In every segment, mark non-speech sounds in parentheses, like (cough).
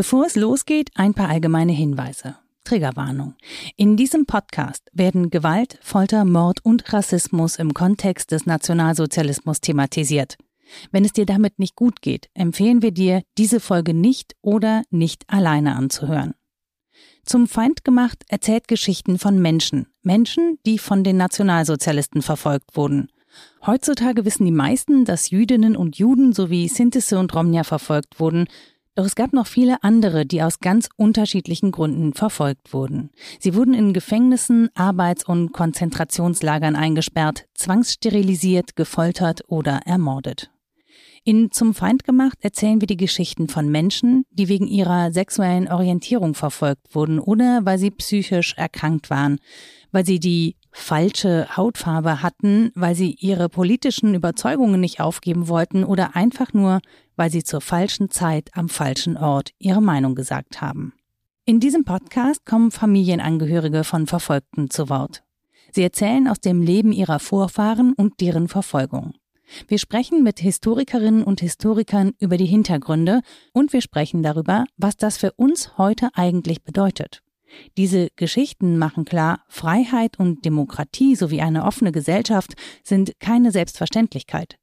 Bevor es losgeht, ein paar allgemeine Hinweise. Triggerwarnung. In diesem Podcast werden Gewalt, Folter, Mord und Rassismus im Kontext des Nationalsozialismus thematisiert. Wenn es dir damit nicht gut geht, empfehlen wir dir, diese Folge nicht oder nicht alleine anzuhören. Zum Feind gemacht erzählt Geschichten von Menschen, Menschen, die von den Nationalsozialisten verfolgt wurden. Heutzutage wissen die meisten, dass Jüdinnen und Juden sowie Sintisse und Romnia verfolgt wurden, doch es gab noch viele andere, die aus ganz unterschiedlichen Gründen verfolgt wurden. Sie wurden in Gefängnissen, Arbeits- und Konzentrationslagern eingesperrt, zwangssterilisiert, gefoltert oder ermordet. In Zum Feind gemacht erzählen wir die Geschichten von Menschen, die wegen ihrer sexuellen Orientierung verfolgt wurden oder weil sie psychisch erkrankt waren, weil sie die falsche Hautfarbe hatten, weil sie ihre politischen Überzeugungen nicht aufgeben wollten oder einfach nur, weil sie zur falschen Zeit am falschen Ort ihre Meinung gesagt haben. In diesem Podcast kommen Familienangehörige von Verfolgten zu Wort. Sie erzählen aus dem Leben ihrer Vorfahren und deren Verfolgung. Wir sprechen mit Historikerinnen und Historikern über die Hintergründe und wir sprechen darüber, was das für uns heute eigentlich bedeutet. Diese Geschichten machen klar, Freiheit und Demokratie sowie eine offene Gesellschaft sind keine Selbstverständlichkeit.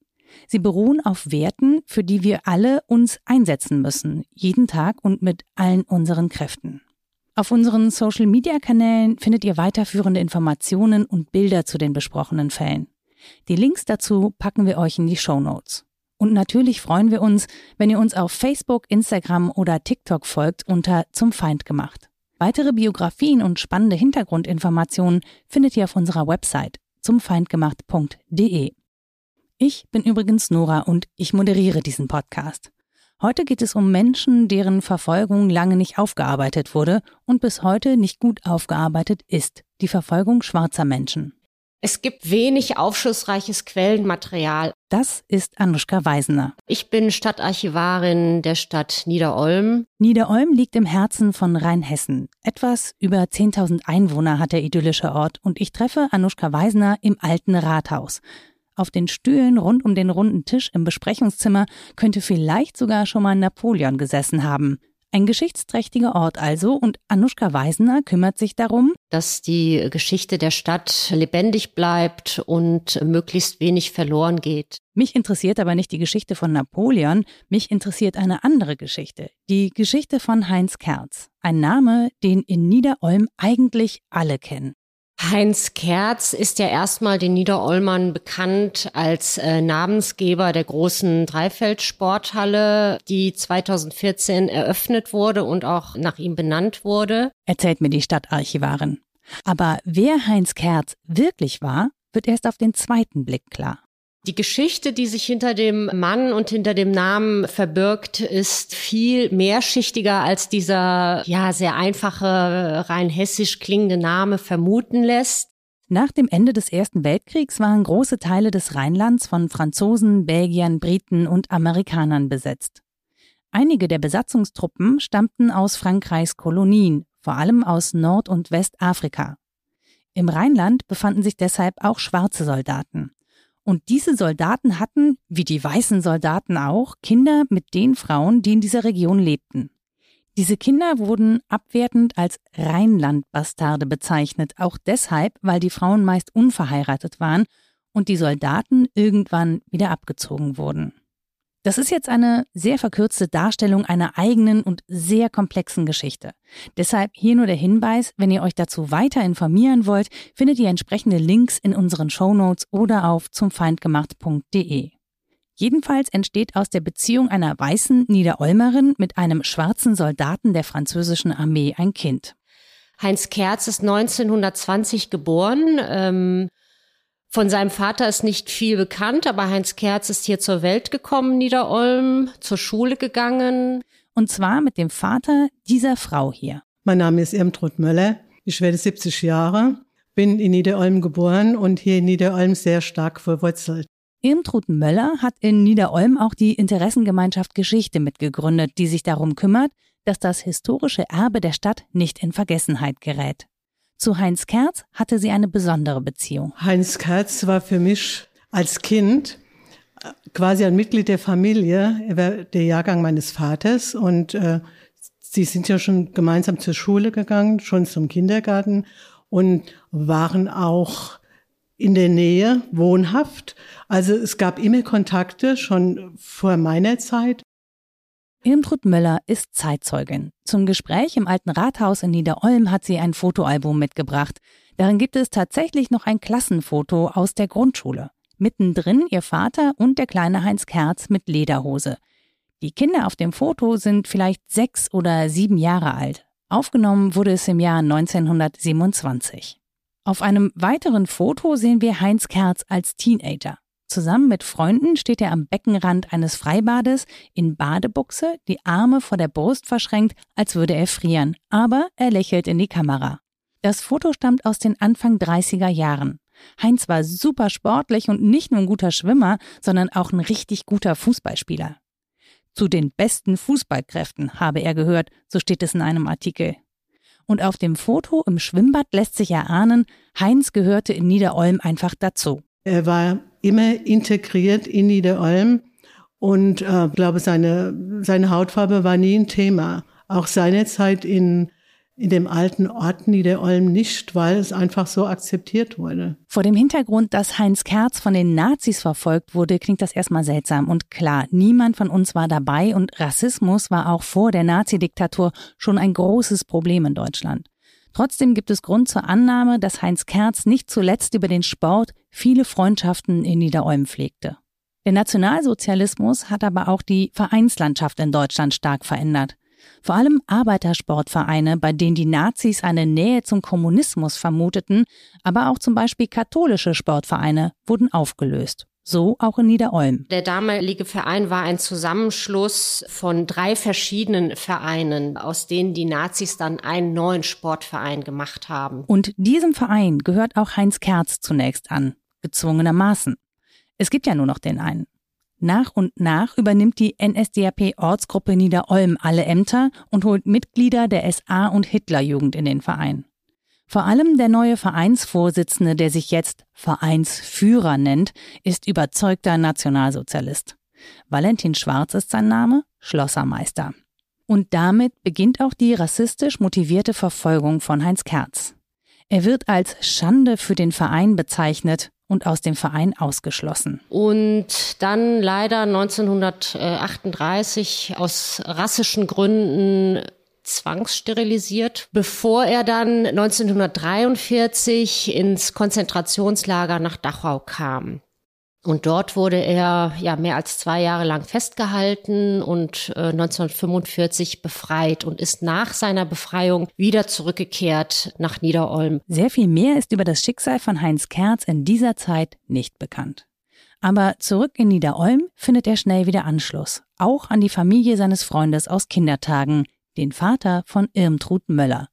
Sie beruhen auf Werten, für die wir alle uns einsetzen müssen, jeden Tag und mit allen unseren Kräften. Auf unseren Social-Media-Kanälen findet ihr weiterführende Informationen und Bilder zu den besprochenen Fällen. Die Links dazu packen wir euch in die Show Notes. Und natürlich freuen wir uns, wenn ihr uns auf Facebook, Instagram oder TikTok folgt unter Zum Feind gemacht. Weitere Biografien und spannende Hintergrundinformationen findet ihr auf unserer Website zumfeindgemacht.de. Ich bin übrigens Nora und ich moderiere diesen Podcast. Heute geht es um Menschen, deren Verfolgung lange nicht aufgearbeitet wurde und bis heute nicht gut aufgearbeitet ist. Die Verfolgung schwarzer Menschen. Es gibt wenig aufschlussreiches Quellenmaterial. Das ist Anuschka Weisener. Ich bin Stadtarchivarin der Stadt Niederolm. Niederolm liegt im Herzen von Rheinhessen. Etwas über 10.000 Einwohner hat der idyllische Ort und ich treffe Anuschka Weisener im alten Rathaus. Auf den Stühlen rund um den runden Tisch im Besprechungszimmer könnte vielleicht sogar schon mal Napoleon gesessen haben. Ein geschichtsträchtiger Ort also und Anuschka Weisener kümmert sich darum, dass die Geschichte der Stadt lebendig bleibt und möglichst wenig verloren geht. Mich interessiert aber nicht die Geschichte von Napoleon, mich interessiert eine andere Geschichte, die Geschichte von Heinz Kerz, ein Name, den in Niederolm eigentlich alle kennen. Heinz Kerz ist ja erstmal den Niederolmern bekannt als äh, Namensgeber der großen Dreifeldsporthalle, die 2014 eröffnet wurde und auch nach ihm benannt wurde. Erzählt mir die Stadtarchivarin. Aber wer Heinz Kerz wirklich war, wird erst auf den zweiten Blick klar. Die Geschichte, die sich hinter dem Mann und hinter dem Namen verbirgt, ist viel mehrschichtiger als dieser, ja, sehr einfache, rein hessisch klingende Name vermuten lässt. Nach dem Ende des Ersten Weltkriegs waren große Teile des Rheinlands von Franzosen, Belgiern, Briten und Amerikanern besetzt. Einige der Besatzungstruppen stammten aus Frankreichs Kolonien, vor allem aus Nord- und Westafrika. Im Rheinland befanden sich deshalb auch schwarze Soldaten. Und diese Soldaten hatten, wie die weißen Soldaten auch, Kinder mit den Frauen, die in dieser Region lebten. Diese Kinder wurden abwertend als Rheinlandbastarde bezeichnet, auch deshalb, weil die Frauen meist unverheiratet waren und die Soldaten irgendwann wieder abgezogen wurden. Das ist jetzt eine sehr verkürzte Darstellung einer eigenen und sehr komplexen Geschichte. Deshalb hier nur der Hinweis, wenn ihr euch dazu weiter informieren wollt, findet ihr entsprechende Links in unseren Shownotes oder auf zumfeindgemacht.de. Jedenfalls entsteht aus der Beziehung einer weißen Niederolmerin mit einem schwarzen Soldaten der französischen Armee ein Kind. Heinz Kerz ist 1920 geboren. Ähm von seinem Vater ist nicht viel bekannt, aber Heinz Kerz ist hier zur Welt gekommen, Niederolm, zur Schule gegangen. Und zwar mit dem Vater dieser Frau hier. Mein Name ist Irmtrud Möller. Ich werde 70 Jahre, bin in Niederolm geboren und hier in Niederolm sehr stark verwurzelt. Irmtrud Möller hat in Niederolm auch die Interessengemeinschaft Geschichte mitgegründet, die sich darum kümmert, dass das historische Erbe der Stadt nicht in Vergessenheit gerät. Zu Heinz Kerz hatte sie eine besondere Beziehung. Heinz Kerz war für mich als Kind äh, quasi ein Mitglied der Familie. Er war der Jahrgang meines Vaters und äh, Sie sind ja schon gemeinsam zur Schule gegangen, schon zum Kindergarten und waren auch in der Nähe wohnhaft. Also es gab immer Kontakte schon vor meiner Zeit. Irmtrud Möller ist Zeitzeugin. Zum Gespräch im alten Rathaus in Niederolm hat sie ein Fotoalbum mitgebracht. Darin gibt es tatsächlich noch ein Klassenfoto aus der Grundschule. Mittendrin ihr Vater und der kleine Heinz Kerz mit Lederhose. Die Kinder auf dem Foto sind vielleicht sechs oder sieben Jahre alt. Aufgenommen wurde es im Jahr 1927. Auf einem weiteren Foto sehen wir Heinz Kerz als Teenager. Zusammen mit Freunden steht er am Beckenrand eines Freibades in Badebuchse, die Arme vor der Brust verschränkt, als würde er frieren, aber er lächelt in die Kamera. Das Foto stammt aus den Anfang 30er Jahren. Heinz war super sportlich und nicht nur ein guter Schwimmer, sondern auch ein richtig guter Fußballspieler. Zu den besten Fußballkräften habe er gehört, so steht es in einem Artikel. Und auf dem Foto im Schwimmbad lässt sich erahnen, Heinz gehörte in Niederolm einfach dazu. Er war immer integriert in Niederolm und äh, glaube, seine, seine Hautfarbe war nie ein Thema. Auch seine Zeit in in dem alten Ort Niederolm nicht, weil es einfach so akzeptiert wurde. Vor dem Hintergrund, dass Heinz Kerz von den Nazis verfolgt wurde, klingt das erstmal seltsam. Und klar, niemand von uns war dabei und Rassismus war auch vor der Nazidiktatur schon ein großes Problem in Deutschland. Trotzdem gibt es Grund zur Annahme, dass Heinz Kerz nicht zuletzt über den Sport viele Freundschaften in Niederolm pflegte. Der Nationalsozialismus hat aber auch die Vereinslandschaft in Deutschland stark verändert. Vor allem Arbeitersportvereine, bei denen die Nazis eine Nähe zum Kommunismus vermuteten, aber auch zum Beispiel katholische Sportvereine wurden aufgelöst. So auch in Niederolm. Der damalige Verein war ein Zusammenschluss von drei verschiedenen Vereinen, aus denen die Nazis dann einen neuen Sportverein gemacht haben. Und diesem Verein gehört auch Heinz Kerz zunächst an, gezwungenermaßen. Es gibt ja nur noch den einen. Nach und nach übernimmt die NSDAP-Ortsgruppe Niederolm alle Ämter und holt Mitglieder der SA- und Hitlerjugend in den Verein. Vor allem der neue Vereinsvorsitzende, der sich jetzt Vereinsführer nennt, ist überzeugter Nationalsozialist. Valentin Schwarz ist sein Name, Schlossermeister. Und damit beginnt auch die rassistisch motivierte Verfolgung von Heinz Kerz. Er wird als Schande für den Verein bezeichnet und aus dem Verein ausgeschlossen. Und dann leider 1938 aus rassischen Gründen zwangssterilisiert, bevor er dann 1943 ins Konzentrationslager nach Dachau kam. Und dort wurde er ja mehr als zwei Jahre lang festgehalten und äh, 1945 befreit und ist nach seiner Befreiung wieder zurückgekehrt nach Niederolm. Sehr viel mehr ist über das Schicksal von Heinz Kerz in dieser Zeit nicht bekannt. Aber zurück in Niederolm findet er schnell wieder Anschluss, auch an die Familie seines Freundes aus Kindertagen, den Vater von Irmtrud Möller.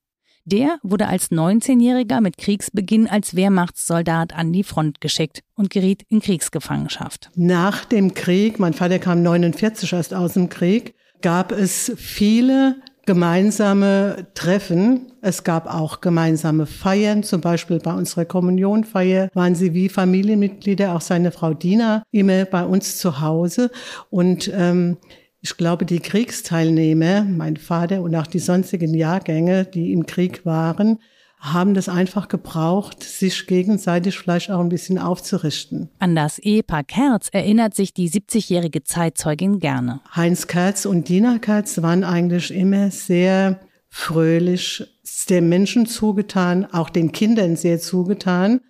Der wurde als 19-Jähriger mit Kriegsbeginn als Wehrmachtssoldat an die Front geschickt und geriet in Kriegsgefangenschaft. Nach dem Krieg, mein Vater kam 49 erst aus dem Krieg, gab es viele gemeinsame Treffen. Es gab auch gemeinsame Feiern, zum Beispiel bei unserer Kommunionfeier waren sie wie Familienmitglieder, auch seine Frau Dina, immer bei uns zu Hause. Und ähm, ich glaube, die Kriegsteilnehmer, mein Vater und auch die sonstigen Jahrgänge, die im Krieg waren, haben das einfach gebraucht, sich gegenseitig vielleicht auch ein bisschen aufzurichten. An das Ehepaar Kerz erinnert sich die 70-jährige Zeitzeugin gerne. Heinz Kerz und Dina Kerz waren eigentlich immer sehr fröhlich, der Menschen zugetan, auch den Kindern sehr zugetan.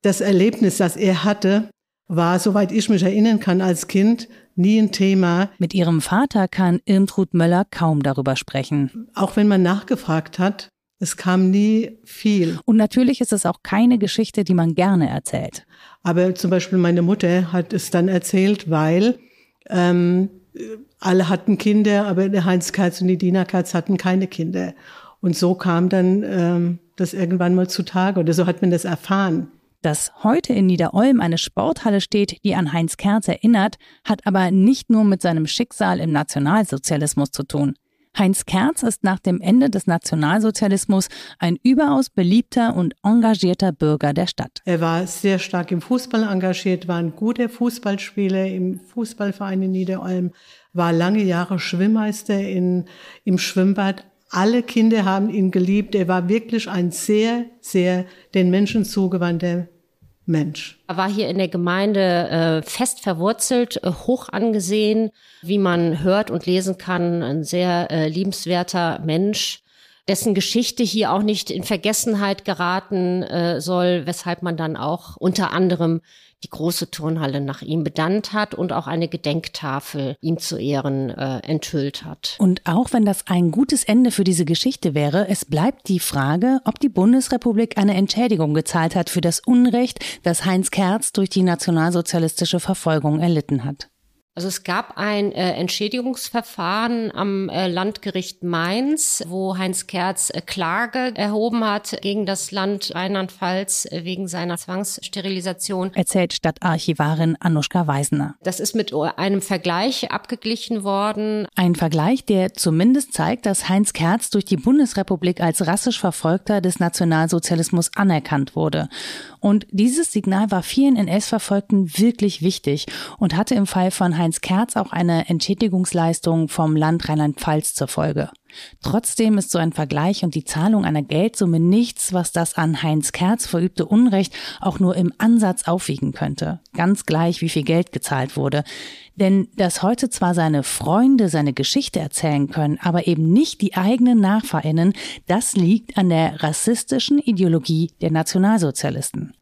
Das Erlebnis, das er hatte, war, soweit ich mich erinnern kann, als Kind nie ein Thema. Mit ihrem Vater kann Irmtrud Möller kaum darüber sprechen. Auch wenn man nachgefragt hat, es kam nie viel. Und natürlich ist es auch keine Geschichte, die man gerne erzählt. Aber zum Beispiel meine Mutter hat es dann erzählt, weil ähm, alle hatten Kinder, aber der Heinz Katz und die Dina Katz hatten keine Kinder. Und so kam dann ähm, das irgendwann mal zutage oder so hat man das erfahren. Dass heute in Niederolm eine Sporthalle steht, die an Heinz Kerz erinnert, hat aber nicht nur mit seinem Schicksal im Nationalsozialismus zu tun. Heinz Kerz ist nach dem Ende des Nationalsozialismus ein überaus beliebter und engagierter Bürger der Stadt. Er war sehr stark im Fußball engagiert, war ein guter Fußballspieler im Fußballverein in Niederolm, war lange Jahre Schwimmmeister in, im Schwimmbad, Alle Kinder haben ihn geliebt. Er war wirklich ein sehr, sehr den Menschen zugewandter Mensch. Er war hier in der Gemeinde äh, fest verwurzelt, äh, hoch angesehen, wie man hört und lesen kann, ein sehr äh, liebenswerter Mensch dessen Geschichte hier auch nicht in Vergessenheit geraten äh, soll, weshalb man dann auch unter anderem die große Turnhalle nach ihm benannt hat und auch eine Gedenktafel ihm zu Ehren äh, enthüllt hat. Und auch wenn das ein gutes Ende für diese Geschichte wäre, es bleibt die Frage, ob die Bundesrepublik eine Entschädigung gezahlt hat für das Unrecht, das Heinz Kerz durch die nationalsozialistische Verfolgung erlitten hat. Also es gab ein äh, Entschädigungsverfahren am äh, Landgericht Mainz, wo Heinz Kerz äh, Klage erhoben hat gegen das Land Rheinland-Pfalz äh, wegen seiner Zwangssterilisation. Erzählt Stadtarchivarin Anuschka Weisner. Das ist mit einem Vergleich abgeglichen worden. Ein Vergleich, der zumindest zeigt, dass Heinz Kerz durch die Bundesrepublik als rassisch Verfolgter des Nationalsozialismus anerkannt wurde. Und dieses Signal war vielen NS-Verfolgten wirklich wichtig und hatte im Fall von Heinz Kerz auch eine Entschädigungsleistung vom Land Rheinland-Pfalz zur Folge. Trotzdem ist so ein Vergleich und die Zahlung einer Geldsumme nichts, was das an Heinz Kerz verübte Unrecht auch nur im Ansatz aufwiegen könnte. Ganz gleich, wie viel Geld gezahlt wurde. Denn dass heute zwar seine Freunde seine Geschichte erzählen können, aber eben nicht die eigenen Nachfahrinnen, das liegt an der rassistischen Ideologie der Nationalsozialisten.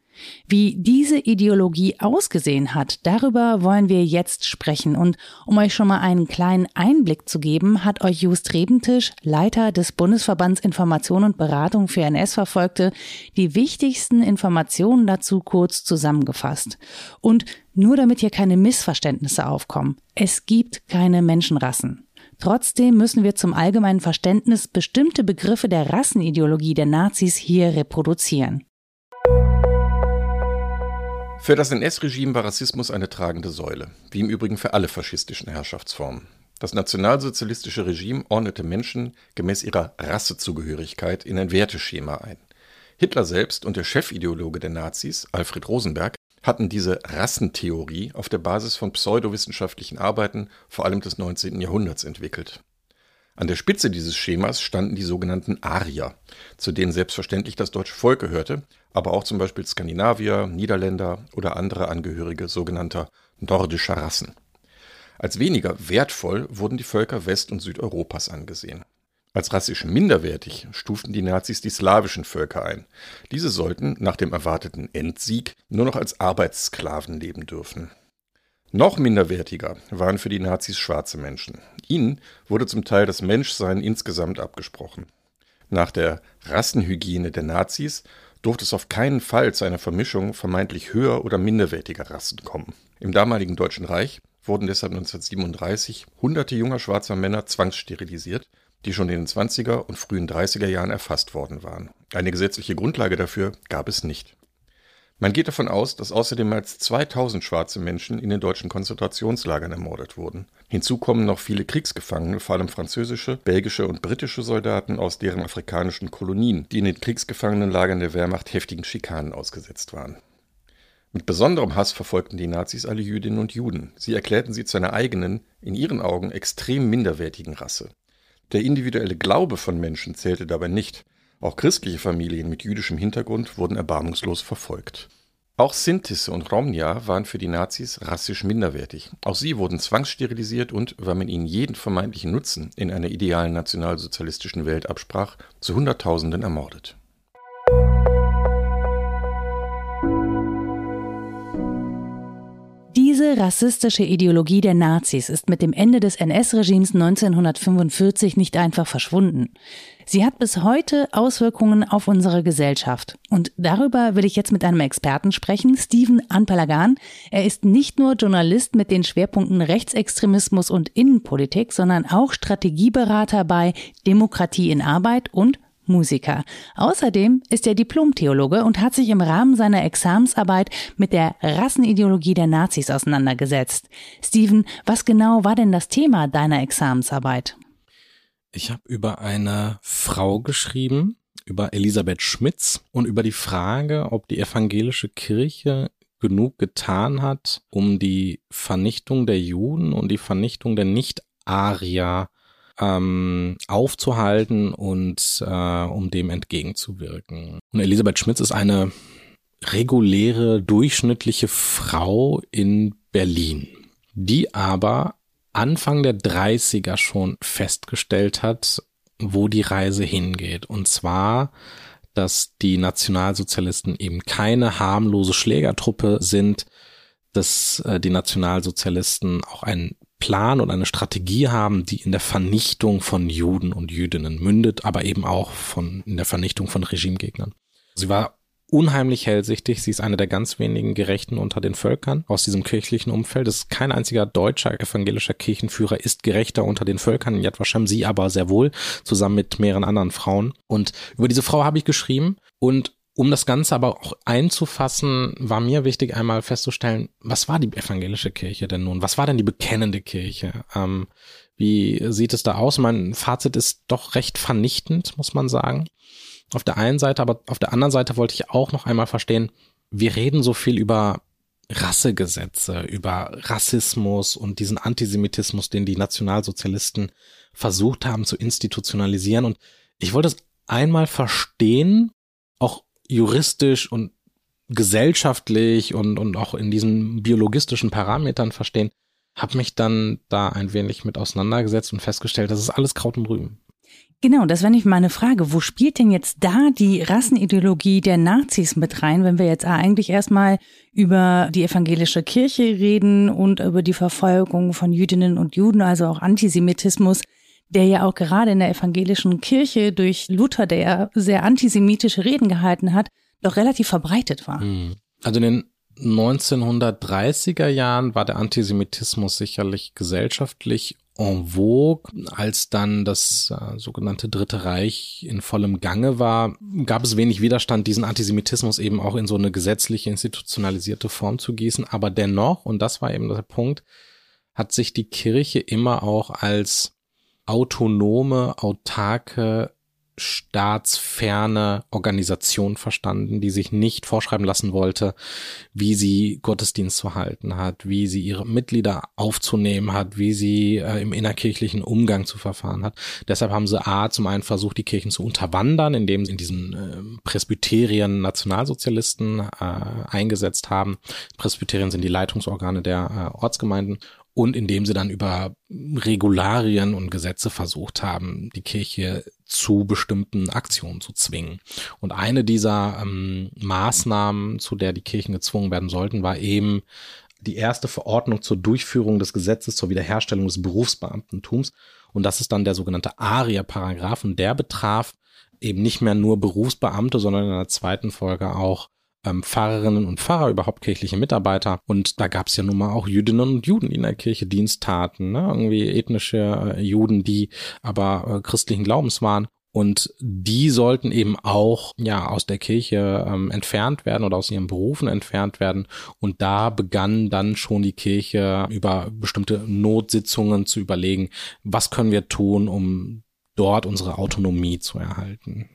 Wie diese Ideologie ausgesehen hat, darüber wollen wir jetzt sprechen. Und um euch schon mal einen kleinen Einblick zu geben, hat euch Just Rebentisch, Leiter des Bundesverbands Information und Beratung für NS-Verfolgte, die wichtigsten Informationen dazu kurz zusammengefasst. Und nur damit hier keine Missverständnisse aufkommen. Es gibt keine Menschenrassen. Trotzdem müssen wir zum allgemeinen Verständnis bestimmte Begriffe der Rassenideologie der Nazis hier reproduzieren. Für das NS-Regime war Rassismus eine tragende Säule, wie im Übrigen für alle faschistischen Herrschaftsformen. Das nationalsozialistische Regime ordnete Menschen gemäß ihrer Rassezugehörigkeit in ein Werteschema ein. Hitler selbst und der Chefideologe der Nazis, Alfred Rosenberg, hatten diese Rassentheorie auf der Basis von pseudowissenschaftlichen Arbeiten vor allem des 19. Jahrhunderts entwickelt. An der Spitze dieses Schemas standen die sogenannten Arier, zu denen selbstverständlich das deutsche Volk gehörte, aber auch zum Beispiel Skandinavier, Niederländer oder andere Angehörige sogenannter nordischer Rassen. Als weniger wertvoll wurden die Völker West- und Südeuropas angesehen. Als rassisch minderwertig stuften die Nazis die slawischen Völker ein. Diese sollten nach dem erwarteten Endsieg nur noch als Arbeitssklaven leben dürfen. Noch minderwertiger waren für die Nazis schwarze Menschen. Ihnen wurde zum Teil das Menschsein insgesamt abgesprochen. Nach der Rassenhygiene der Nazis durfte es auf keinen Fall zu einer Vermischung vermeintlich höher oder minderwertiger Rassen kommen. Im damaligen Deutschen Reich wurden deshalb 1937 hunderte junger schwarzer Männer zwangssterilisiert, die schon in den 20er und frühen 30er Jahren erfasst worden waren. Eine gesetzliche Grundlage dafür gab es nicht. Man geht davon aus, dass außerdem mehr als 2000 schwarze Menschen in den deutschen Konzentrationslagern ermordet wurden. Hinzu kommen noch viele Kriegsgefangene, vor allem französische, belgische und britische Soldaten aus deren afrikanischen Kolonien, die in den Kriegsgefangenenlagern der Wehrmacht heftigen Schikanen ausgesetzt waren. Mit besonderem Hass verfolgten die Nazis alle Jüdinnen und Juden. Sie erklärten sie zu einer eigenen, in ihren Augen extrem minderwertigen Rasse. Der individuelle Glaube von Menschen zählte dabei nicht. Auch christliche Familien mit jüdischem Hintergrund wurden erbarmungslos verfolgt. Auch Sintisse und Romnia waren für die Nazis rassisch minderwertig. Auch sie wurden zwangssterilisiert und, weil man ihnen jeden vermeintlichen Nutzen in einer idealen nationalsozialistischen Welt absprach, zu Hunderttausenden ermordet. Diese rassistische Ideologie der Nazis ist mit dem Ende des NS-Regimes 1945 nicht einfach verschwunden. Sie hat bis heute Auswirkungen auf unsere Gesellschaft. Und darüber will ich jetzt mit einem Experten sprechen, Steven Anpalagan. Er ist nicht nur Journalist mit den Schwerpunkten Rechtsextremismus und Innenpolitik, sondern auch Strategieberater bei Demokratie in Arbeit und Musiker. Außerdem ist er Diplomtheologe und hat sich im Rahmen seiner Examensarbeit mit der Rassenideologie der Nazis auseinandergesetzt. Steven, was genau war denn das Thema deiner Examensarbeit? Ich habe über eine Frau geschrieben, über Elisabeth Schmitz und über die Frage, ob die evangelische Kirche genug getan hat, um die Vernichtung der Juden und die Vernichtung der Nicht-Arier ähm, aufzuhalten und äh, um dem entgegenzuwirken. Und Elisabeth Schmitz ist eine reguläre, durchschnittliche Frau in Berlin, die aber Anfang der 30er schon festgestellt hat, wo die Reise hingeht. Und zwar, dass die Nationalsozialisten eben keine harmlose Schlägertruppe sind, dass äh, die Nationalsozialisten auch einen Plan und eine Strategie haben, die in der Vernichtung von Juden und Jüdinnen mündet, aber eben auch von in der Vernichtung von Regimegegnern. Sie war unheimlich hellsichtig. Sie ist eine der ganz wenigen Gerechten unter den Völkern aus diesem kirchlichen Umfeld. Es ist kein einziger deutscher evangelischer Kirchenführer ist Gerechter unter den Völkern. Yad Vashem sie aber sehr wohl, zusammen mit mehreren anderen Frauen. Und über diese Frau habe ich geschrieben und um das Ganze aber auch einzufassen, war mir wichtig, einmal festzustellen, was war die evangelische Kirche denn nun? Was war denn die bekennende Kirche? Ähm, wie sieht es da aus? Mein Fazit ist doch recht vernichtend, muss man sagen. Auf der einen Seite, aber auf der anderen Seite wollte ich auch noch einmal verstehen, wir reden so viel über Rassegesetze, über Rassismus und diesen Antisemitismus, den die Nationalsozialisten versucht haben zu institutionalisieren. Und ich wollte es einmal verstehen, auch juristisch und gesellschaftlich und, und auch in diesen biologistischen Parametern verstehen, habe mich dann da ein wenig mit auseinandergesetzt und festgestellt, das ist alles Kraut und Rüben. Genau, das wäre nicht meine Frage. Wo spielt denn jetzt da die Rassenideologie der Nazis mit rein, wenn wir jetzt eigentlich erstmal über die evangelische Kirche reden und über die Verfolgung von Jüdinnen und Juden, also auch Antisemitismus, der ja auch gerade in der evangelischen Kirche durch Luther, der ja sehr antisemitische Reden gehalten hat, doch relativ verbreitet war. Hm. Also in den 1930er Jahren war der Antisemitismus sicherlich gesellschaftlich en vogue. Als dann das äh, sogenannte Dritte Reich in vollem Gange war, gab es wenig Widerstand, diesen Antisemitismus eben auch in so eine gesetzliche, institutionalisierte Form zu gießen. Aber dennoch, und das war eben der Punkt, hat sich die Kirche immer auch als autonome, autarke staatsferne Organisation verstanden, die sich nicht vorschreiben lassen wollte, wie sie Gottesdienst zu halten hat, wie sie ihre Mitglieder aufzunehmen hat, wie sie äh, im innerkirchlichen Umgang zu verfahren hat. Deshalb haben sie A zum einen versucht, die Kirchen zu unterwandern, indem sie in diesen äh, Presbyterien Nationalsozialisten äh, eingesetzt haben. Presbyterien sind die Leitungsorgane der äh, Ortsgemeinden und indem sie dann über Regularien und Gesetze versucht haben, die Kirche zu bestimmten Aktionen zu zwingen. Und eine dieser ähm, Maßnahmen, zu der die Kirchen gezwungen werden sollten, war eben die erste Verordnung zur Durchführung des Gesetzes zur Wiederherstellung des Berufsbeamtentums. Und das ist dann der sogenannte ARIA-Paragraph und der betraf eben nicht mehr nur Berufsbeamte, sondern in der zweiten Folge auch ähm, Pfarrerinnen und Pfarrer, überhaupt kirchliche Mitarbeiter. Und da gab es ja nun mal auch Jüdinnen und Juden, die in der Kirche Dienst taten, ne? irgendwie ethnische äh, Juden, die aber äh, christlichen Glaubens waren. Und die sollten eben auch ja aus der Kirche ähm, entfernt werden oder aus ihren Berufen entfernt werden. Und da begann dann schon die Kirche über bestimmte Notsitzungen zu überlegen, was können wir tun, um dort unsere Autonomie zu erhalten.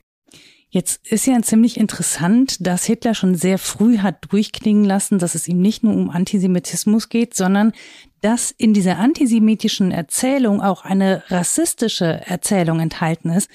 Jetzt ist ja ziemlich interessant, dass Hitler schon sehr früh hat durchklingen lassen, dass es ihm nicht nur um Antisemitismus geht, sondern dass in dieser antisemitischen Erzählung auch eine rassistische Erzählung enthalten ist.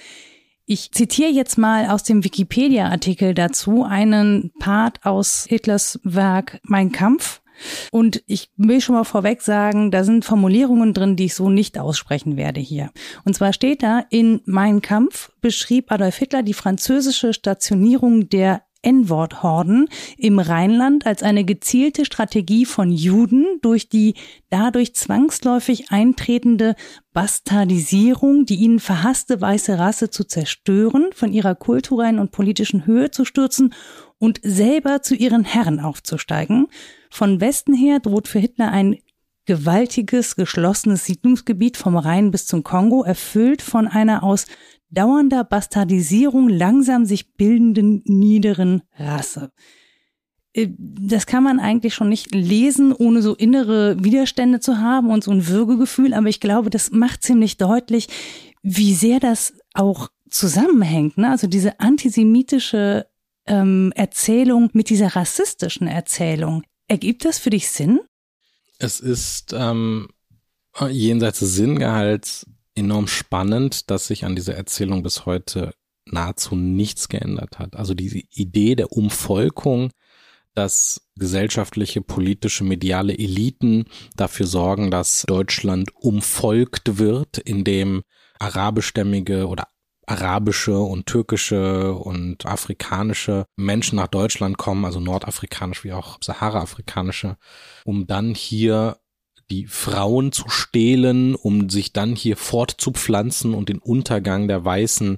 Ich zitiere jetzt mal aus dem Wikipedia-Artikel dazu einen Part aus Hitlers Werk Mein Kampf. Und ich will schon mal vorweg sagen, da sind Formulierungen drin, die ich so nicht aussprechen werde hier. Und zwar steht da, in Mein Kampf beschrieb Adolf Hitler die französische Stationierung der N-Wort-Horden im Rheinland als eine gezielte Strategie von Juden durch die dadurch zwangsläufig eintretende Bastardisierung, die ihnen verhasste weiße Rasse zu zerstören, von ihrer kulturellen und politischen Höhe zu stürzen und selber zu ihren Herren aufzusteigen. Von Westen her droht für Hitler ein gewaltiges, geschlossenes Siedlungsgebiet vom Rhein bis zum Kongo, erfüllt von einer aus dauernder Bastardisierung langsam sich bildenden niederen Rasse. Äh, das kann man eigentlich schon nicht lesen, ohne so innere Widerstände zu haben und so ein Würgegefühl, aber ich glaube, das macht ziemlich deutlich, wie sehr das auch zusammenhängt. Ne? Also diese antisemitische ähm, Erzählung mit dieser rassistischen Erzählung. Ergibt das für dich Sinn? Es ist ähm, jenseits des Sinngehalts enorm spannend, dass sich an dieser Erzählung bis heute nahezu nichts geändert hat. Also diese Idee der Umvolkung, dass gesellschaftliche, politische, mediale Eliten dafür sorgen, dass Deutschland umvolkt wird, indem arabischstämmige oder arabische und türkische und afrikanische Menschen nach Deutschland kommen, also nordafrikanisch wie auch sahara-afrikanische, um dann hier die Frauen zu stehlen, um sich dann hier fortzupflanzen und den Untergang der weißen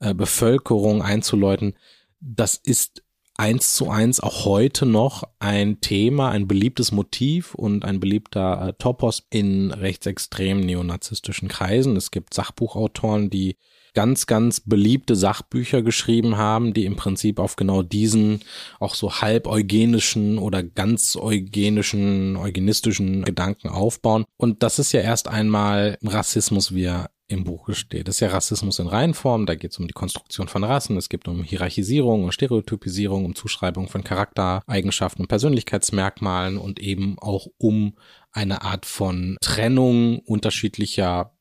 äh, Bevölkerung einzuläuten. Das ist eins zu eins auch heute noch ein Thema, ein beliebtes Motiv und ein beliebter äh, Topos in rechtsextremen neonazistischen Kreisen. Es gibt Sachbuchautoren, die ganz, ganz beliebte Sachbücher geschrieben haben, die im Prinzip auf genau diesen auch so halb eugenischen oder ganz eugenischen, eugenistischen Gedanken aufbauen. Und das ist ja erst einmal Rassismus, wie er im Buch steht. Das ist ja Rassismus in Reihenform, da geht es um die Konstruktion von Rassen, es geht um Hierarchisierung und Stereotypisierung, um Zuschreibung von Charaktereigenschaften und Persönlichkeitsmerkmalen und eben auch um eine Art von Trennung unterschiedlicher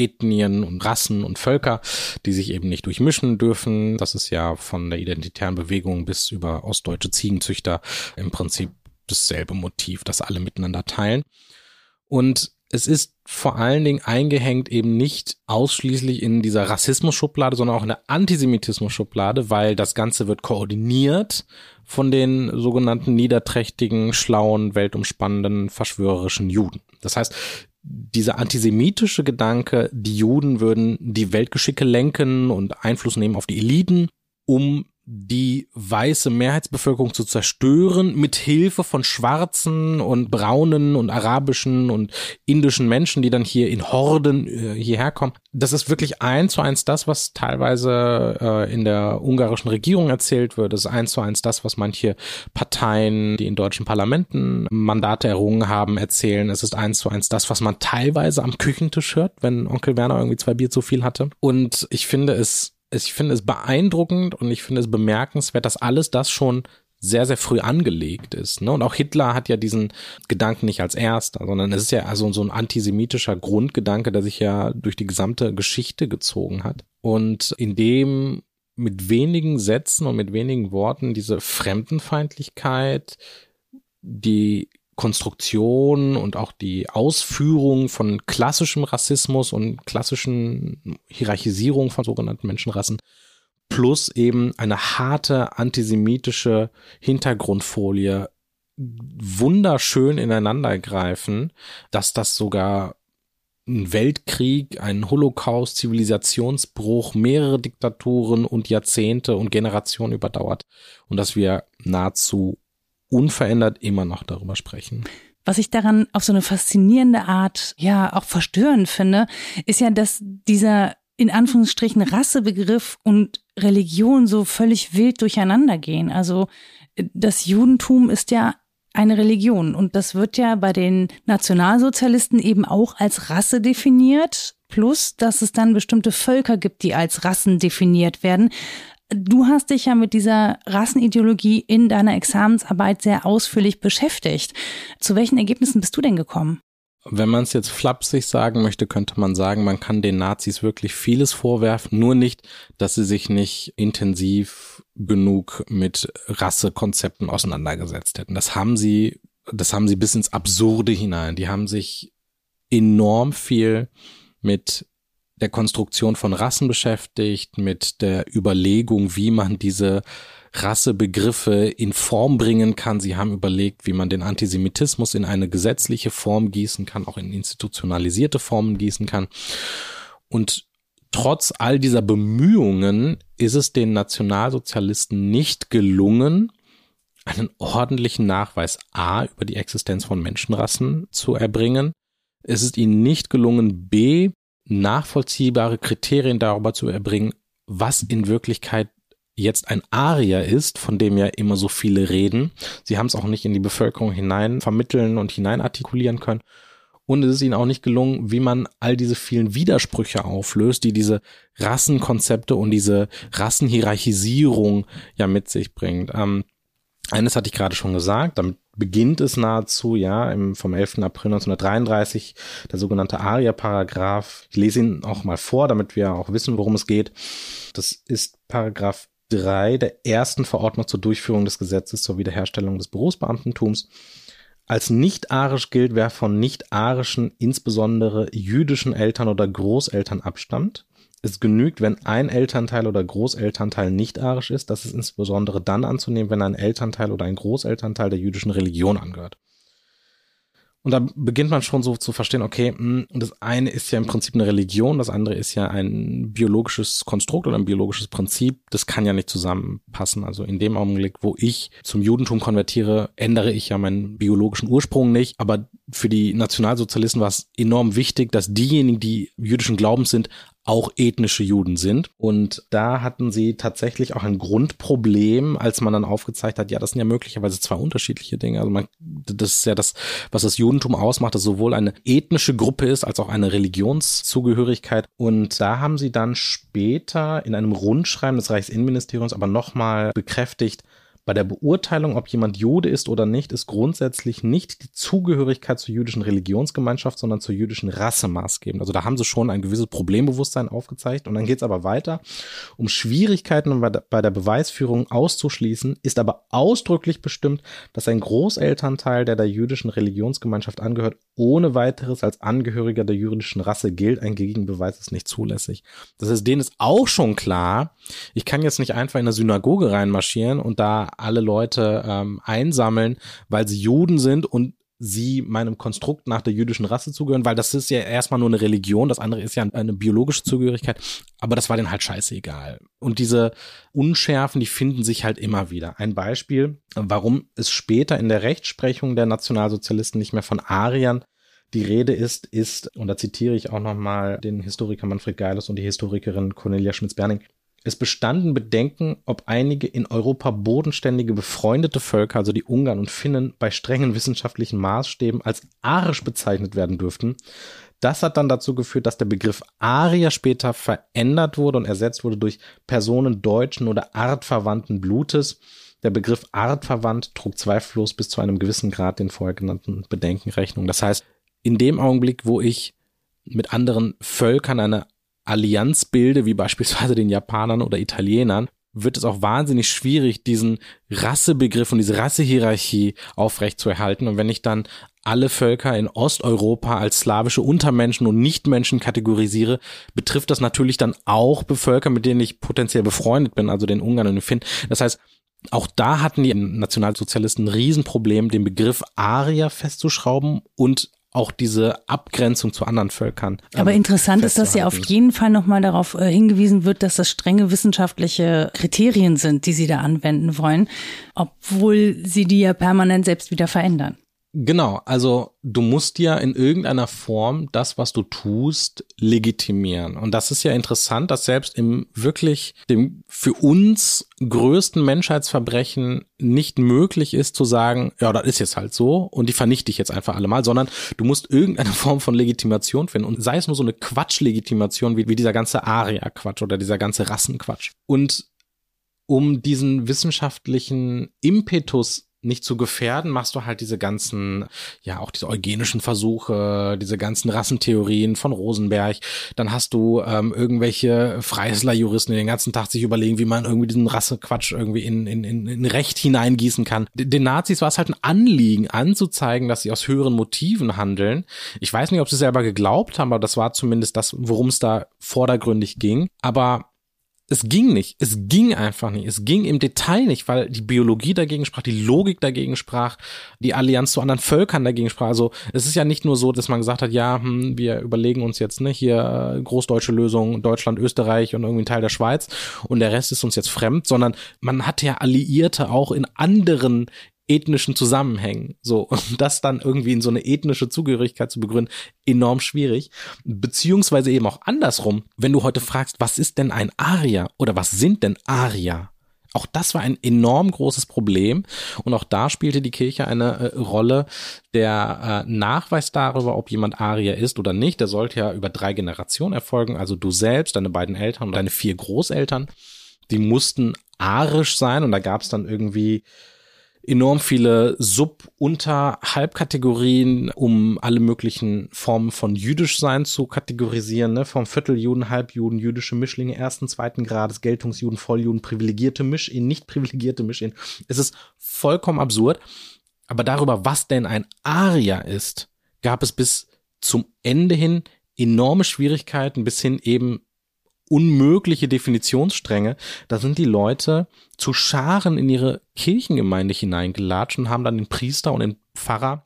Ethnien und Rassen und Völker, die sich eben nicht durchmischen dürfen. Das ist ja von der identitären Bewegung bis über ostdeutsche Ziegenzüchter im Prinzip dasselbe Motiv, das alle miteinander teilen. Und es ist vor allen Dingen eingehängt eben nicht ausschließlich in dieser Rassismus-Schublade, sondern auch in der Antisemitismus-Schublade, weil das Ganze wird koordiniert von den sogenannten niederträchtigen, schlauen, weltumspannenden, verschwörerischen Juden. Das heißt, dieser antisemitische Gedanke, die Juden würden die Weltgeschicke lenken und Einfluss nehmen auf die Eliten, um die weiße Mehrheitsbevölkerung zu zerstören, mit Hilfe von schwarzen und braunen und arabischen und indischen Menschen, die dann hier in Horden äh, hierher kommen. Das ist wirklich eins zu eins das, was teilweise äh, in der ungarischen Regierung erzählt wird. Das ist eins zu eins das, was manche Parteien, die in deutschen Parlamenten Mandate errungen haben, erzählen. Es ist eins zu eins das, was man teilweise am Küchentisch hört, wenn Onkel Werner irgendwie zwei Bier zu viel hatte. Und ich finde es ich finde es beeindruckend und ich finde es bemerkenswert, dass alles das schon sehr, sehr früh angelegt ist. Ne? Und auch Hitler hat ja diesen Gedanken nicht als erster, sondern es ist ja also so ein antisemitischer Grundgedanke, der sich ja durch die gesamte Geschichte gezogen hat. Und in dem mit wenigen Sätzen und mit wenigen Worten diese Fremdenfeindlichkeit, die Konstruktion und auch die Ausführung von klassischem Rassismus und klassischen Hierarchisierung von sogenannten Menschenrassen plus eben eine harte antisemitische Hintergrundfolie wunderschön ineinandergreifen, dass das sogar ein Weltkrieg, ein Holocaust, Zivilisationsbruch, mehrere Diktaturen und Jahrzehnte und Generationen überdauert und dass wir nahezu unverändert immer noch darüber sprechen. Was ich daran auf so eine faszinierende Art, ja, auch verstörend finde, ist ja, dass dieser in Anführungsstrichen Rassebegriff und Religion so völlig wild durcheinander gehen. Also das Judentum ist ja eine Religion und das wird ja bei den Nationalsozialisten eben auch als Rasse definiert, plus dass es dann bestimmte Völker gibt, die als Rassen definiert werden. Du hast dich ja mit dieser Rassenideologie in deiner Examensarbeit sehr ausführlich beschäftigt. Zu welchen Ergebnissen bist du denn gekommen? Wenn man es jetzt flapsig sagen möchte, könnte man sagen, man kann den Nazis wirklich vieles vorwerfen, nur nicht, dass sie sich nicht intensiv genug mit Rassekonzepten auseinandergesetzt hätten. Das haben sie, das haben sie bis ins Absurde hinein. Die haben sich enorm viel mit der Konstruktion von Rassen beschäftigt, mit der Überlegung, wie man diese Rassebegriffe in Form bringen kann. Sie haben überlegt, wie man den Antisemitismus in eine gesetzliche Form gießen kann, auch in institutionalisierte Formen gießen kann. Und trotz all dieser Bemühungen ist es den Nationalsozialisten nicht gelungen, einen ordentlichen Nachweis A über die Existenz von Menschenrassen zu erbringen. Es ist ihnen nicht gelungen, B nachvollziehbare Kriterien darüber zu erbringen, was in Wirklichkeit jetzt ein Arier ist, von dem ja immer so viele reden. Sie haben es auch nicht in die Bevölkerung hinein vermitteln und hinein artikulieren können. Und es ist ihnen auch nicht gelungen, wie man all diese vielen Widersprüche auflöst, die diese Rassenkonzepte und diese Rassenhierarchisierung ja mit sich bringt. Ähm, Eines hatte ich gerade schon gesagt, damit beginnt es nahezu, ja, im, vom 11. April 1933, der sogenannte ARIA-Paragraph. Ich lese ihn auch mal vor, damit wir auch wissen, worum es geht. Das ist Paragraph 3 der ersten Verordnung zur Durchführung des Gesetzes zur Wiederherstellung des Berufsbeamtentums. Als nicht-arisch gilt, wer von nicht-arischen, insbesondere jüdischen Eltern oder Großeltern abstammt. Es genügt, wenn ein Elternteil oder Großelternteil nicht-arisch ist. Das ist insbesondere dann anzunehmen, wenn ein Elternteil oder ein Großelternteil der jüdischen Religion angehört. Und da beginnt man schon so zu verstehen, okay, hm, das eine ist ja im Prinzip eine Religion, das andere ist ja ein biologisches Konstrukt oder ein biologisches Prinzip. Das kann ja nicht zusammenpassen. Also in dem Augenblick, wo ich zum Judentum konvertiere, ändere ich ja meinen biologischen Ursprung nicht. Aber für die Nationalsozialisten war es enorm wichtig, dass diejenigen, die jüdischen Glaubens sind, auch ethnische Juden sind. Und da hatten sie tatsächlich auch ein Grundproblem, als man dann aufgezeigt hat, ja, das sind ja möglicherweise zwei unterschiedliche Dinge. Also man, das ist ja das, was das Judentum ausmacht, dass sowohl eine ethnische Gruppe ist, als auch eine Religionszugehörigkeit. Und da haben sie dann später in einem Rundschreiben des Reichsinnenministeriums aber nochmal bekräftigt, bei der Beurteilung, ob jemand Jude ist oder nicht, ist grundsätzlich nicht die Zugehörigkeit zur jüdischen Religionsgemeinschaft, sondern zur jüdischen Rasse maßgebend. Also da haben sie schon ein gewisses Problembewusstsein aufgezeigt. Und dann geht es aber weiter. Um Schwierigkeiten bei der Beweisführung auszuschließen, ist aber ausdrücklich bestimmt, dass ein Großelternteil, der der jüdischen Religionsgemeinschaft angehört, ohne weiteres als Angehöriger der jüdischen Rasse gilt. Ein Gegenbeweis ist nicht zulässig. Das heißt, denen ist auch schon klar, ich kann jetzt nicht einfach in eine Synagoge reinmarschieren und da alle Leute ähm, einsammeln, weil sie Juden sind und sie meinem Konstrukt nach der jüdischen Rasse zugehören, weil das ist ja erstmal nur eine Religion, das andere ist ja eine biologische Zugehörigkeit, aber das war denen halt scheißegal. Und diese Unschärfen, die finden sich halt immer wieder. Ein Beispiel, warum es später in der Rechtsprechung der Nationalsozialisten nicht mehr von Ariern die Rede ist, ist, und da zitiere ich auch nochmal den Historiker Manfred Geilus und die Historikerin Cornelia Schmitz-Berning, es bestanden Bedenken, ob einige in Europa bodenständige befreundete Völker, also die Ungarn und Finnen, bei strengen wissenschaftlichen Maßstäben als arisch bezeichnet werden dürften. Das hat dann dazu geführt, dass der Begriff Arier später verändert wurde und ersetzt wurde durch Personen deutschen oder artverwandten Blutes. Der Begriff artverwandt trug zweifellos bis zu einem gewissen Grad den vorher genannten Bedenken Rechnung. Das heißt, in dem Augenblick, wo ich mit anderen Völkern eine Allianz bilde, wie beispielsweise den Japanern oder Italienern, wird es auch wahnsinnig schwierig, diesen Rassebegriff und diese Rassehierarchie aufrechtzuerhalten. Und wenn ich dann alle Völker in Osteuropa als slawische Untermenschen und Nichtmenschen kategorisiere, betrifft das natürlich dann auch Bevölker, mit denen ich potenziell befreundet bin, also den Ungarn und den Finn. Das heißt, auch da hatten die Nationalsozialisten ein Riesenproblem, den Begriff Arier festzuschrauben und auch diese Abgrenzung zu anderen Völkern. Ähm, Aber interessant ist, dass ja auf jeden Fall nochmal darauf äh, hingewiesen wird, dass das strenge wissenschaftliche Kriterien sind, die sie da anwenden wollen, obwohl sie die ja permanent selbst wieder verändern. Genau, also du musst ja in irgendeiner Form das, was du tust, legitimieren. Und das ist ja interessant, dass selbst im wirklich dem für uns größten Menschheitsverbrechen nicht möglich ist zu sagen, ja, das ist jetzt halt so und die vernichte ich jetzt einfach alle mal, sondern du musst irgendeine (laughs) Form von Legitimation finden und sei es nur so eine Quatschlegitimation wie, wie dieser ganze Aria-Quatsch oder dieser ganze Rassenquatsch. Und um diesen wissenschaftlichen Impetus nicht zu gefährden, machst du halt diese ganzen, ja, auch diese eugenischen Versuche, diese ganzen Rassentheorien von Rosenberg. Dann hast du ähm, irgendwelche Freisler-Juristen, die den ganzen Tag sich überlegen, wie man irgendwie diesen Rassequatsch irgendwie in, in, in, in Recht hineingießen kann. Den Nazis war es halt ein Anliegen, anzuzeigen, dass sie aus höheren Motiven handeln. Ich weiß nicht, ob sie selber geglaubt haben, aber das war zumindest das, worum es da vordergründig ging. Aber es ging nicht. Es ging einfach nicht. Es ging im Detail nicht, weil die Biologie dagegen sprach, die Logik dagegen sprach, die Allianz zu anderen Völkern dagegen sprach. Also es ist ja nicht nur so, dass man gesagt hat, ja, hm, wir überlegen uns jetzt ne, hier äh, großdeutsche Lösung, Deutschland, Österreich und irgendwie ein Teil der Schweiz und der Rest ist uns jetzt fremd, sondern man hatte ja Alliierte auch in anderen ethnischen Zusammenhängen. So, und (laughs) das dann irgendwie in so eine ethnische Zugehörigkeit zu begründen, enorm schwierig. Beziehungsweise eben auch andersrum, wenn du heute fragst, was ist denn ein Aria oder was sind denn Aria? Auch das war ein enorm großes Problem und auch da spielte die Kirche eine äh, Rolle. Der äh, Nachweis darüber, ob jemand Arier ist oder nicht, der sollte ja über drei Generationen erfolgen. Also du selbst, deine beiden Eltern und deine vier Großeltern, die mussten arisch sein und da gab es dann irgendwie enorm viele Sub-, Unter-, Halbkategorien, um alle möglichen Formen von Jüdischsein zu kategorisieren, ne? vom Vierteljuden, Halbjuden, jüdische Mischlinge ersten, zweiten Grades, Geltungsjuden, Volljuden, privilegierte Mischin, nicht privilegierte Mischin. Es ist vollkommen absurd. Aber darüber, was denn ein Aria ist, gab es bis zum Ende hin enorme Schwierigkeiten, bis hin eben unmögliche Definitionsstränge. Da sind die Leute zu Scharen in ihre Kirchengemeinde hineingelatscht und haben dann den Priester und den Pfarrer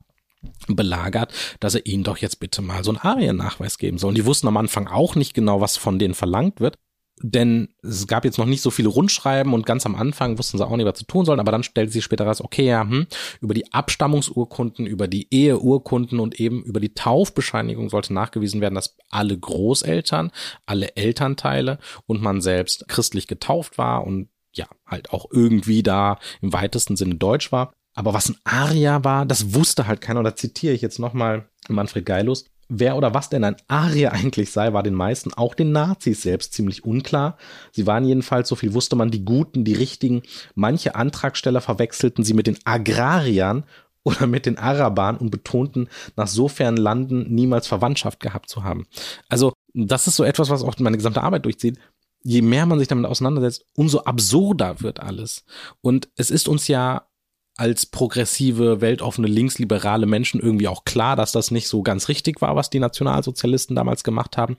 belagert, dass er ihnen doch jetzt bitte mal so einen Ariennachweis geben soll. Und die wussten am Anfang auch nicht genau, was von denen verlangt wird denn es gab jetzt noch nicht so viele Rundschreiben und ganz am Anfang wussten sie auch nicht, was zu tun sollen, aber dann stellte sich später raus, okay, ja, hm, über die Abstammungsurkunden, über die Eheurkunden und eben über die Taufbescheinigung sollte nachgewiesen werden, dass alle Großeltern, alle Elternteile und man selbst christlich getauft war und ja, halt auch irgendwie da im weitesten Sinne deutsch war. Aber was ein Aria war, das wusste halt keiner. Und da zitiere ich jetzt nochmal Manfred Geilus. Wer oder was denn ein Arier eigentlich sei, war den meisten, auch den Nazis selbst, ziemlich unklar. Sie waren jedenfalls, so viel wusste man, die Guten, die Richtigen. Manche Antragsteller verwechselten sie mit den Agrariern (laughs) oder mit den Arabern und betonten, nach so fernen Landen niemals Verwandtschaft gehabt zu haben. Also, das ist so etwas, was auch meine gesamte Arbeit durchzieht. Je mehr man sich damit auseinandersetzt, umso absurder wird alles. Und es ist uns ja als progressive, weltoffene, linksliberale Menschen irgendwie auch klar, dass das nicht so ganz richtig war, was die Nationalsozialisten damals gemacht haben.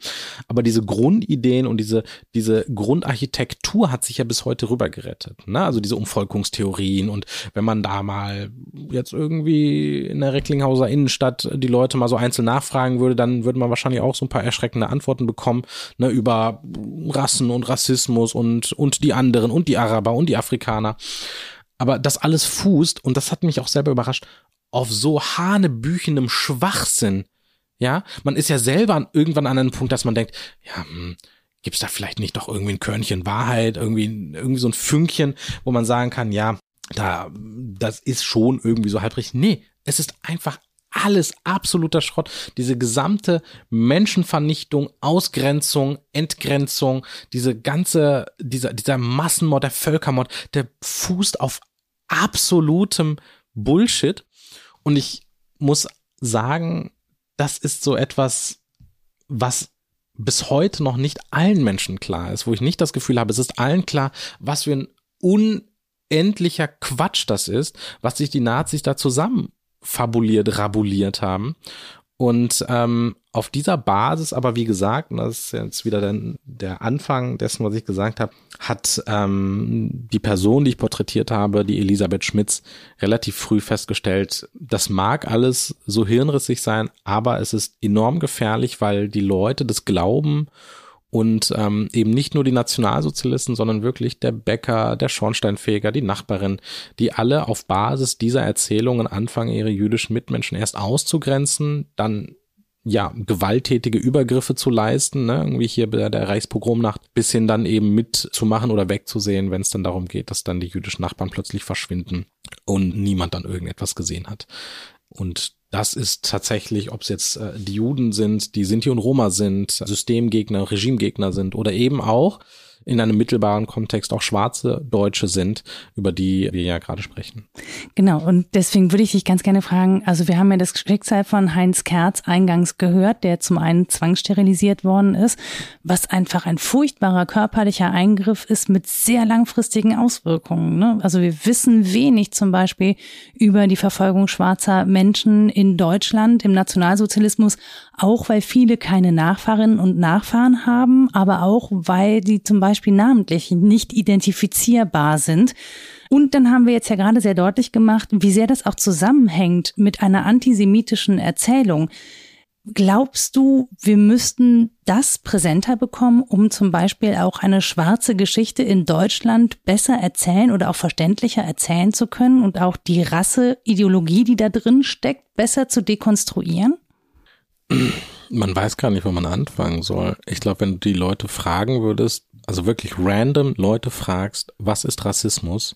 Aber diese Grundideen und diese, diese Grundarchitektur hat sich ja bis heute rübergerettet. Ne? Also diese Umvolkungstheorien und wenn man da mal jetzt irgendwie in der Recklinghauser Innenstadt die Leute mal so einzeln nachfragen würde, dann würde man wahrscheinlich auch so ein paar erschreckende Antworten bekommen ne, über Rassen und Rassismus und, und die anderen und die Araber und die Afrikaner. Aber das alles fußt, und das hat mich auch selber überrascht, auf so hanebüchendem Schwachsinn. Ja, man ist ja selber an, irgendwann an einem Punkt, dass man denkt, ja, hm, gibt's da vielleicht nicht doch irgendwie ein Körnchen Wahrheit, irgendwie, irgendwie so ein Fünkchen, wo man sagen kann, ja, da, das ist schon irgendwie so halb richtig. Nee, es ist einfach alles absoluter Schrott. Diese gesamte Menschenvernichtung, Ausgrenzung, Entgrenzung, diese ganze, dieser, dieser Massenmord, der Völkermord, der fußt auf absolutem Bullshit. Und ich muss sagen, das ist so etwas, was bis heute noch nicht allen Menschen klar ist, wo ich nicht das Gefühl habe, es ist allen klar, was für ein unendlicher Quatsch das ist, was sich die Nazis da zusammen fabuliert, rabuliert haben. Und ähm, auf dieser Basis, aber wie gesagt, und das ist jetzt wieder der, der Anfang dessen, was ich gesagt habe, hat ähm, die Person, die ich porträtiert habe, die Elisabeth Schmitz, relativ früh festgestellt, das mag alles so hirnrissig sein, aber es ist enorm gefährlich, weil die Leute das glauben und ähm, eben nicht nur die Nationalsozialisten, sondern wirklich der Bäcker, der Schornsteinfeger, die Nachbarin, die alle auf Basis dieser Erzählungen anfangen, ihre jüdischen Mitmenschen erst auszugrenzen, dann ja, gewalttätige Übergriffe zu leisten, ne? irgendwie hier bei der Reichspogromnacht, bis hin dann eben mitzumachen oder wegzusehen, wenn es dann darum geht, dass dann die jüdischen Nachbarn plötzlich verschwinden und niemand dann irgendetwas gesehen hat. Und das ist tatsächlich, ob es jetzt äh, die Juden sind, die Sinti und Roma sind, Systemgegner, Regimegegner sind oder eben auch in einem mittelbaren Kontext auch schwarze Deutsche sind, über die wir ja gerade sprechen. Genau, und deswegen würde ich dich ganz gerne fragen, also wir haben ja das Schicksal von Heinz Kerz eingangs gehört, der zum einen zwangssterilisiert worden ist, was einfach ein furchtbarer körperlicher Eingriff ist mit sehr langfristigen Auswirkungen. Ne? Also wir wissen wenig zum Beispiel über die Verfolgung schwarzer Menschen in Deutschland im Nationalsozialismus, auch weil viele keine Nachfahrinnen und Nachfahren haben, aber auch weil die zum Beispiel namentlich nicht identifizierbar sind. Und dann haben wir jetzt ja gerade sehr deutlich gemacht, wie sehr das auch zusammenhängt mit einer antisemitischen Erzählung. Glaubst du, wir müssten das präsenter bekommen, um zum Beispiel auch eine schwarze Geschichte in Deutschland besser erzählen oder auch verständlicher erzählen zu können und auch die Rasseideologie, die da drin steckt, besser zu dekonstruieren? Man weiß gar nicht, wo man anfangen soll. Ich glaube, wenn du die Leute fragen würdest, also wirklich random Leute fragst, was ist Rassismus,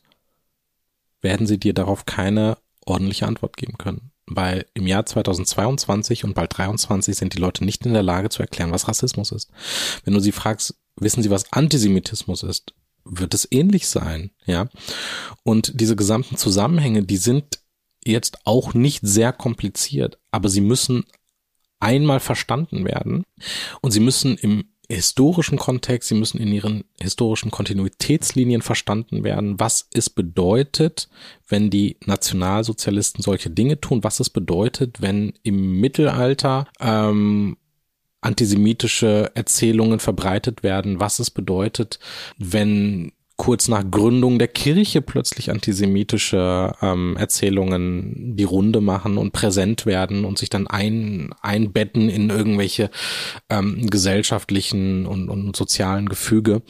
werden sie dir darauf keine ordentliche Antwort geben können. Weil im Jahr 2022 und bald 23 sind die Leute nicht in der Lage zu erklären, was Rassismus ist. Wenn du sie fragst, wissen sie, was Antisemitismus ist, wird es ähnlich sein, ja. Und diese gesamten Zusammenhänge, die sind jetzt auch nicht sehr kompliziert, aber sie müssen einmal verstanden werden und sie müssen im historischen Kontext, sie müssen in ihren historischen Kontinuitätslinien verstanden werden, was es bedeutet, wenn die Nationalsozialisten solche Dinge tun, was es bedeutet, wenn im Mittelalter ähm, antisemitische Erzählungen verbreitet werden, was es bedeutet, wenn kurz nach Gründung der Kirche plötzlich antisemitische ähm, Erzählungen die Runde machen und präsent werden und sich dann ein, einbetten in irgendwelche ähm, gesellschaftlichen und, und sozialen Gefüge.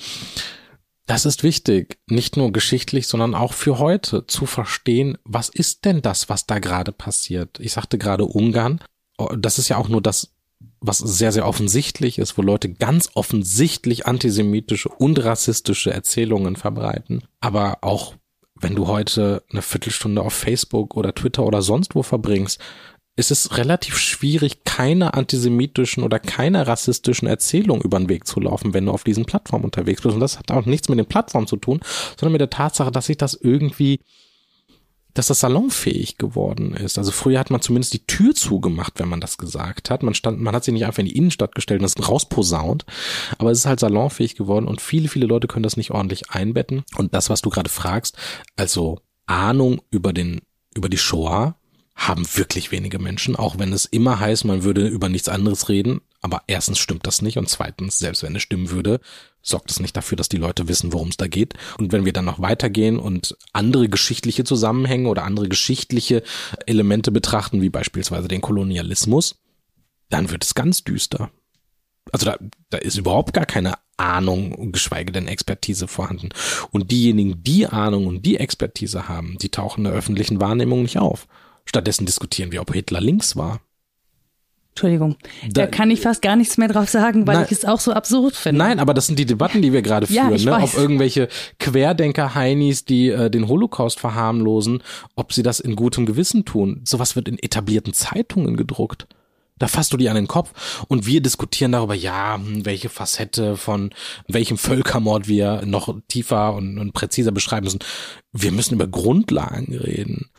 Das ist wichtig, nicht nur geschichtlich, sondern auch für heute zu verstehen, was ist denn das, was da gerade passiert. Ich sagte gerade Ungarn. Oh, das ist ja auch nur das was sehr, sehr offensichtlich ist, wo Leute ganz offensichtlich antisemitische und rassistische Erzählungen verbreiten. Aber auch wenn du heute eine Viertelstunde auf Facebook oder Twitter oder sonst wo verbringst, ist es relativ schwierig, keine antisemitischen oder keine rassistischen Erzählungen über den Weg zu laufen, wenn du auf diesen Plattformen unterwegs bist. Und das hat auch nichts mit den Plattformen zu tun, sondern mit der Tatsache, dass sich das irgendwie dass das salonfähig geworden ist. Also früher hat man zumindest die Tür zugemacht, wenn man das gesagt hat. Man stand, man hat sich nicht einfach in die Innenstadt gestellt und das rausposaunt. Aber es ist halt salonfähig geworden und viele, viele Leute können das nicht ordentlich einbetten. Und das, was du gerade fragst, also Ahnung über den, über die Shoah, haben wirklich wenige Menschen, auch wenn es immer heißt, man würde über nichts anderes reden. Aber erstens stimmt das nicht und zweitens, selbst wenn es stimmen würde, sorgt es nicht dafür, dass die Leute wissen, worum es da geht. Und wenn wir dann noch weitergehen und andere geschichtliche Zusammenhänge oder andere geschichtliche Elemente betrachten, wie beispielsweise den Kolonialismus, dann wird es ganz düster. Also da, da ist überhaupt gar keine Ahnung, geschweige denn Expertise vorhanden. Und diejenigen, die Ahnung und die Expertise haben, die tauchen in der öffentlichen Wahrnehmung nicht auf. Stattdessen diskutieren wir, ob Hitler links war. Entschuldigung, da, da, kann ich fast gar nichts mehr drauf sagen, weil nein, ich es auch so absurd finde. Nein, aber das sind die Debatten, die wir gerade führen, ja, ne? Ob irgendwelche Querdenker-Heinis, die äh, den Holocaust verharmlosen, ob sie das in gutem Gewissen tun. Sowas wird in etablierten Zeitungen gedruckt. Da fasst du die an den Kopf und wir diskutieren darüber, ja, hm, welche Facette von welchem Völkermord wir noch tiefer und, und präziser beschreiben müssen. Wir müssen über Grundlagen reden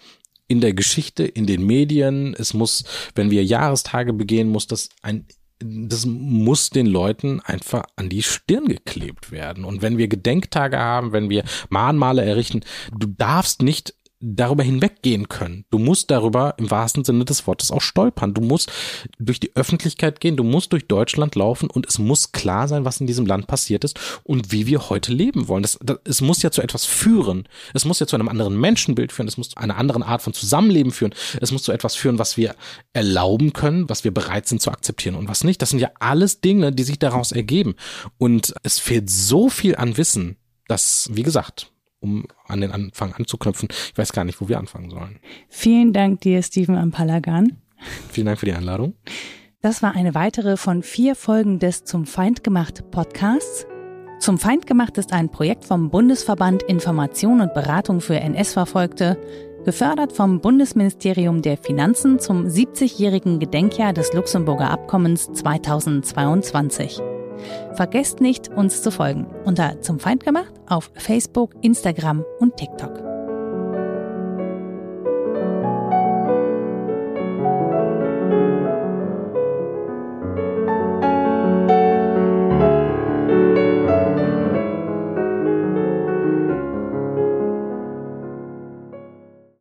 in der Geschichte, in den Medien. Es muss, wenn wir Jahrestage begehen, muss das ein das muss den Leuten einfach an die Stirn geklebt werden. Und wenn wir Gedenktage haben, wenn wir Mahnmale errichten, du darfst nicht darüber hinweggehen können. Du musst darüber im wahrsten Sinne des Wortes auch stolpern. Du musst durch die Öffentlichkeit gehen, du musst durch Deutschland laufen und es muss klar sein, was in diesem Land passiert ist und wie wir heute leben wollen. Das, das, es muss ja zu etwas führen. Es muss ja zu einem anderen Menschenbild führen. Es muss zu einer anderen Art von Zusammenleben führen. Es muss zu etwas führen, was wir erlauben können, was wir bereit sind zu akzeptieren und was nicht. Das sind ja alles Dinge, die sich daraus ergeben. Und es fehlt so viel an Wissen, dass, wie gesagt, um an den Anfang anzuknüpfen. Ich weiß gar nicht, wo wir anfangen sollen. Vielen Dank dir, Steven Ampalagan. Vielen Dank für die Einladung. Das war eine weitere von vier Folgen des Zum Feind gemacht Podcasts. Zum Feind gemacht ist ein Projekt vom Bundesverband Information und Beratung für NS-Verfolgte, gefördert vom Bundesministerium der Finanzen zum 70-jährigen Gedenkjahr des Luxemburger Abkommens 2022. Vergesst nicht, uns zu folgen unter Zum Feind gemacht auf Facebook, Instagram und TikTok.